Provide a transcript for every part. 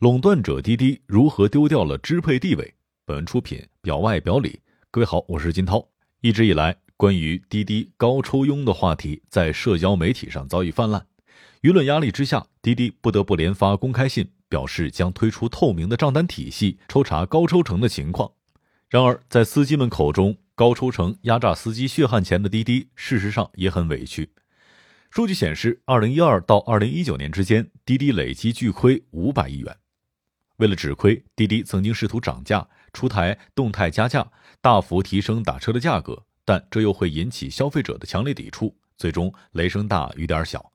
垄断者滴滴如何丢掉了支配地位？本文出品表外表里。各位好，我是金涛。一直以来，关于滴滴高抽佣的话题在社交媒体上早已泛滥。舆论压力之下，滴滴不得不连发公开信，表示将推出透明的账单体系，抽查高抽成的情况。然而，在司机们口中，高抽成压榨司机血汗钱的滴滴，事实上也很委屈。数据显示，二零一二到二零一九年之间，滴滴累计巨亏五百亿元。为了止亏，滴滴曾经试图涨价，出台动态加价，大幅提升打车的价格，但这又会引起消费者的强烈抵触，最终雷声大雨点小。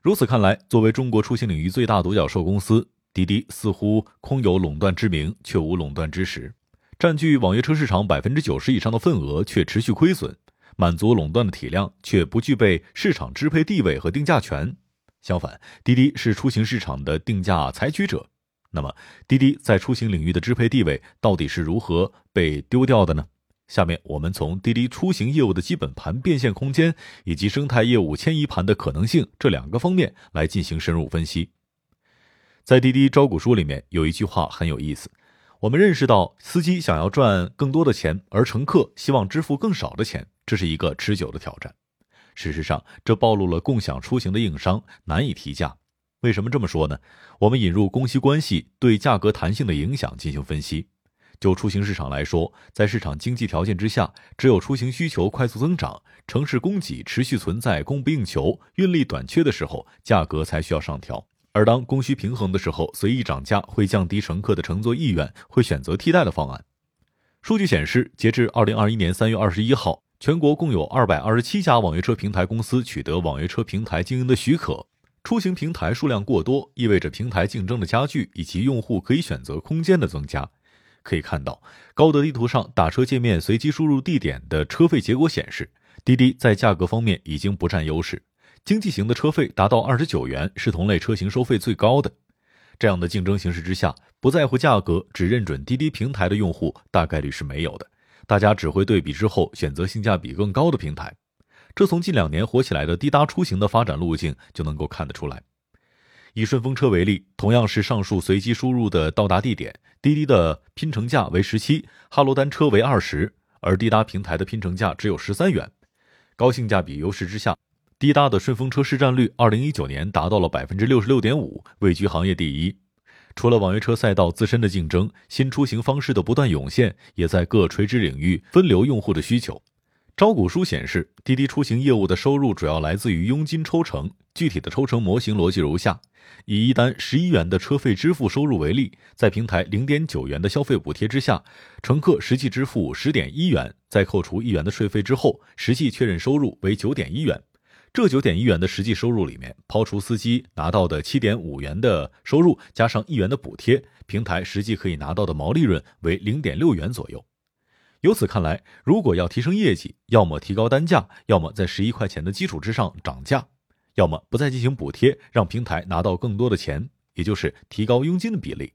如此看来，作为中国出行领域最大独角兽公司，滴滴似乎空有垄断之名，却无垄断之实，占据网约车市场百分之九十以上的份额，却持续亏损。满足垄断的体量，却不具备市场支配地位和定价权。相反，滴滴是出行市场的定价采取者。那么，滴滴在出行领域的支配地位到底是如何被丢掉的呢？下面我们从滴滴出行业务的基本盘变现空间以及生态业务迁移盘的可能性这两个方面来进行深入分析。在滴滴招股书里面有一句话很有意思：我们认识到司机想要赚更多的钱，而乘客希望支付更少的钱。这是一个持久的挑战。事实上，这暴露了共享出行的硬伤，难以提价。为什么这么说呢？我们引入供需关系对价格弹性的影响进行分析。就出行市场来说，在市场经济条件之下，只有出行需求快速增长，城市供给持续存在供不应求、运力短缺的时候，价格才需要上调。而当供需平衡的时候，随意涨价会降低乘客的乘坐意愿，会选择替代的方案。数据显示，截至二零二一年三月二十一号。全国共有二百二十七家网约车平台公司取得网约车平台经营的许可。出行平台数量过多，意味着平台竞争的加剧以及用户可以选择空间的增加。可以看到，高德地图上打车界面随机输入地点的车费结果显示，滴滴在价格方面已经不占优势。经济型的车费达到二十九元，是同类车型收费最高的。这样的竞争形势之下，不在乎价格只认准滴滴平台的用户，大概率是没有的。大家只会对比之后选择性价比更高的平台，这从近两年火起来的滴答出行的发展路径就能够看得出来。以顺风车为例，同样是上述随机输入的到达地点，滴滴的拼乘价为十七，哈罗单车为二十，而滴答平台的拼乘价只有十三元。高性价比优势之下，滴答的顺风车市占率二零一九年达到了百分之六十六点五，位居行业第一。除了网约车赛道自身的竞争，新出行方式的不断涌现，也在各垂直领域分流用户的需求。招股书显示，滴滴出行业务的收入主要来自于佣金抽成。具体的抽成模型逻辑如下：以一单十一元的车费支付收入为例，在平台零点九元的消费补贴之下，乘客实际支付十点一元，在扣除一元的税费之后，实际确认收入为九点一元。这九点一元的实际收入里面，抛除司机拿到的七点五元的收入，加上一元的补贴，平台实际可以拿到的毛利润为零点六元左右。由此看来，如果要提升业绩，要么提高单价，要么在十一块钱的基础之上涨价，要么不再进行补贴，让平台拿到更多的钱，也就是提高佣金的比例。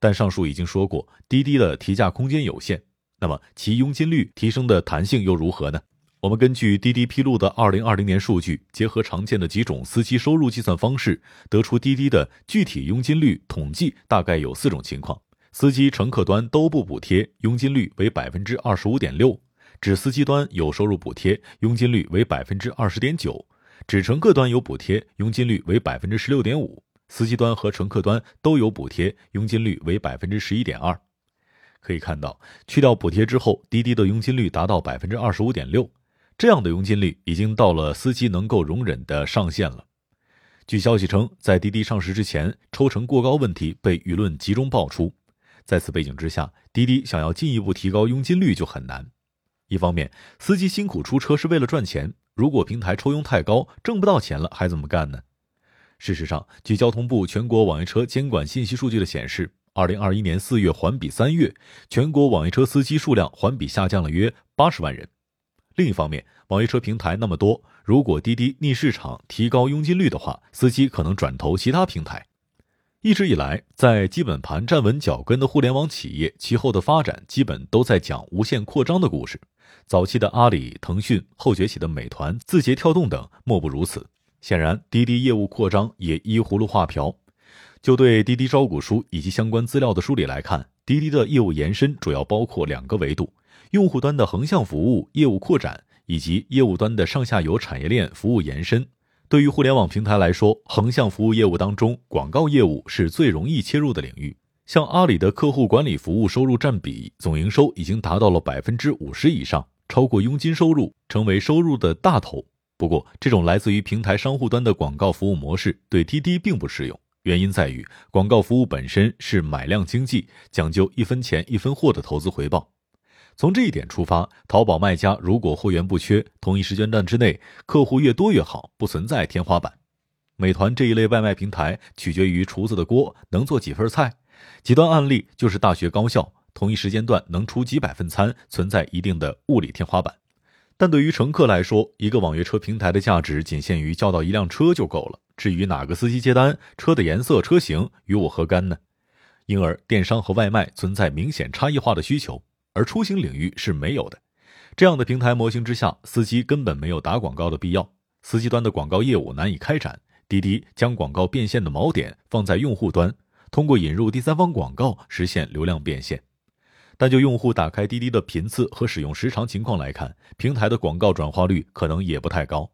但上述已经说过，滴滴的提价空间有限，那么其佣金率提升的弹性又如何呢？我们根据滴滴披露的二零二零年数据，结合常见的几种司机收入计算方式，得出滴滴的具体佣金率统计大概有四种情况：司机、乘客端都不补贴，佣金率为百分之二十五点六；只司机端有收入补贴，佣金率为百分之二十点九；只乘客端有补贴，佣金率为百分之十六点五；司机端和乘客端都有补贴，佣金率为百分之十一点二。可以看到，去掉补贴之后，滴滴的佣金率达到百分之二十五点六。这样的佣金率已经到了司机能够容忍的上限了。据消息称，在滴滴上市之前，抽成过高问题被舆论集中爆出。在此背景之下，滴滴想要进一步提高佣金率就很难。一方面，司机辛苦出车是为了赚钱，如果平台抽佣太高，挣不到钱了还怎么干呢？事实上，据交通部全国网约车监管信息数据的显示，二零二一年四月环比三月，全国网约车司机数量环比下降了约八十万人。另一方面，网约车平台那么多，如果滴滴逆市场提高佣金率的话，司机可能转投其他平台。一直以来，在基本盘站稳脚跟的互联网企业，其后的发展基本都在讲无限扩张的故事。早期的阿里、腾讯，后崛起的美团、字节跳动等，莫不如此。显然，滴滴业务扩张也依葫芦画瓢。就对滴滴招股书以及相关资料的梳理来看，滴滴的业务延伸主要包括两个维度：用户端的横向服务业务扩展，以及业务端的上下游产业链服务延伸。对于互联网平台来说，横向服务业务当中，广告业务是最容易切入的领域。像阿里的客户管理服务收入占比总营收已经达到了百分之五十以上，超过佣金收入，成为收入的大头。不过，这种来自于平台商户端的广告服务模式对滴滴并不适用。原因在于，广告服务本身是买量经济，讲究一分钱一分货的投资回报。从这一点出发，淘宝卖家如果货源不缺，同一时间段之内客户越多越好，不存在天花板。美团这一类外卖平台取决于厨子的锅能做几份菜，极端案例就是大学高校，同一时间段能出几百份餐，存在一定的物理天花板。但对于乘客来说，一个网约车平台的价值仅限于叫到一辆车就够了。至于哪个司机接单，车的颜色、车型与我何干呢？因而，电商和外卖存在明显差异化的需求，而出行领域是没有的。这样的平台模型之下，司机根本没有打广告的必要，司机端的广告业务难以开展。滴滴将广告变现的锚点放在用户端，通过引入第三方广告实现流量变现。但就用户打开滴滴的频次和使用时长情况来看，平台的广告转化率可能也不太高。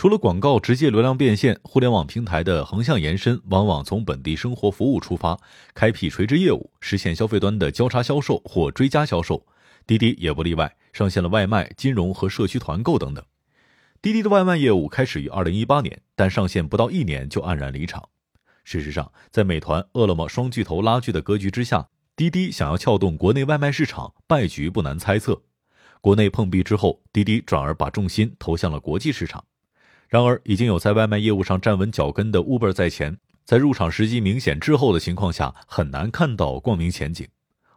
除了广告直接流量变现，互联网平台的横向延伸往往从本地生活服务出发，开辟垂直业务，实现消费端的交叉销售或追加销售。滴滴也不例外，上线了外卖、金融和社区团购等等。滴滴的外卖业务开始于二零一八年，但上线不到一年就黯然离场。事实上，在美团、饿了么双巨头拉锯的格局之下。滴滴想要撬动国内外卖市场，败局不难猜测。国内碰壁之后，滴滴转而把重心投向了国际市场。然而，已经有在外卖业务上站稳脚跟的 Uber 在前，在入场时机明显滞后的情况下，很难看到光明前景。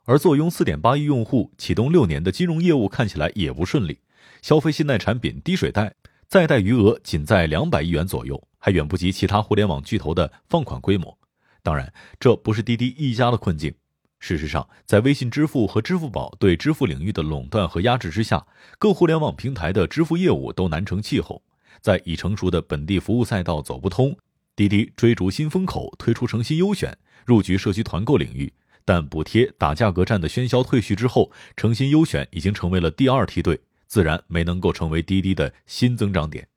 而坐拥4.8亿用户、启动六年的金融业务看起来也不顺利，消费信贷产品低水贷，再贷余额仅在两百亿元左右，还远不及其他互联网巨头的放款规模。当然，这不是滴滴一家的困境。事实上，在微信支付和支付宝对支付领域的垄断和压制之下，各互联网平台的支付业务都难成气候。在已成熟的本地服务赛道走不通，滴滴追逐新风口，推出诚心优选，入局社区团购领域。但补贴打价格战的喧嚣退去之后，诚心优选已经成为了第二梯队，自然没能够成为滴滴的新增长点。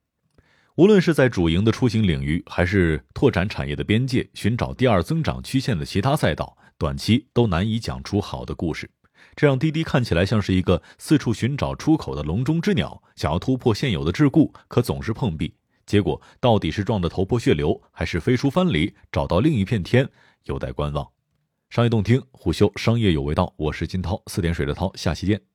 无论是在主营的出行领域，还是拓展产业的边界，寻找第二增长曲线的其他赛道。短期都难以讲出好的故事，这让滴滴看起来像是一个四处寻找出口的笼中之鸟，想要突破现有的桎梏，可总是碰壁。结果到底是撞得头破血流，还是飞出藩篱，找到另一片天，有待观望。商业洞听，虎嗅商业有味道，我是金涛，四点水的涛，下期见。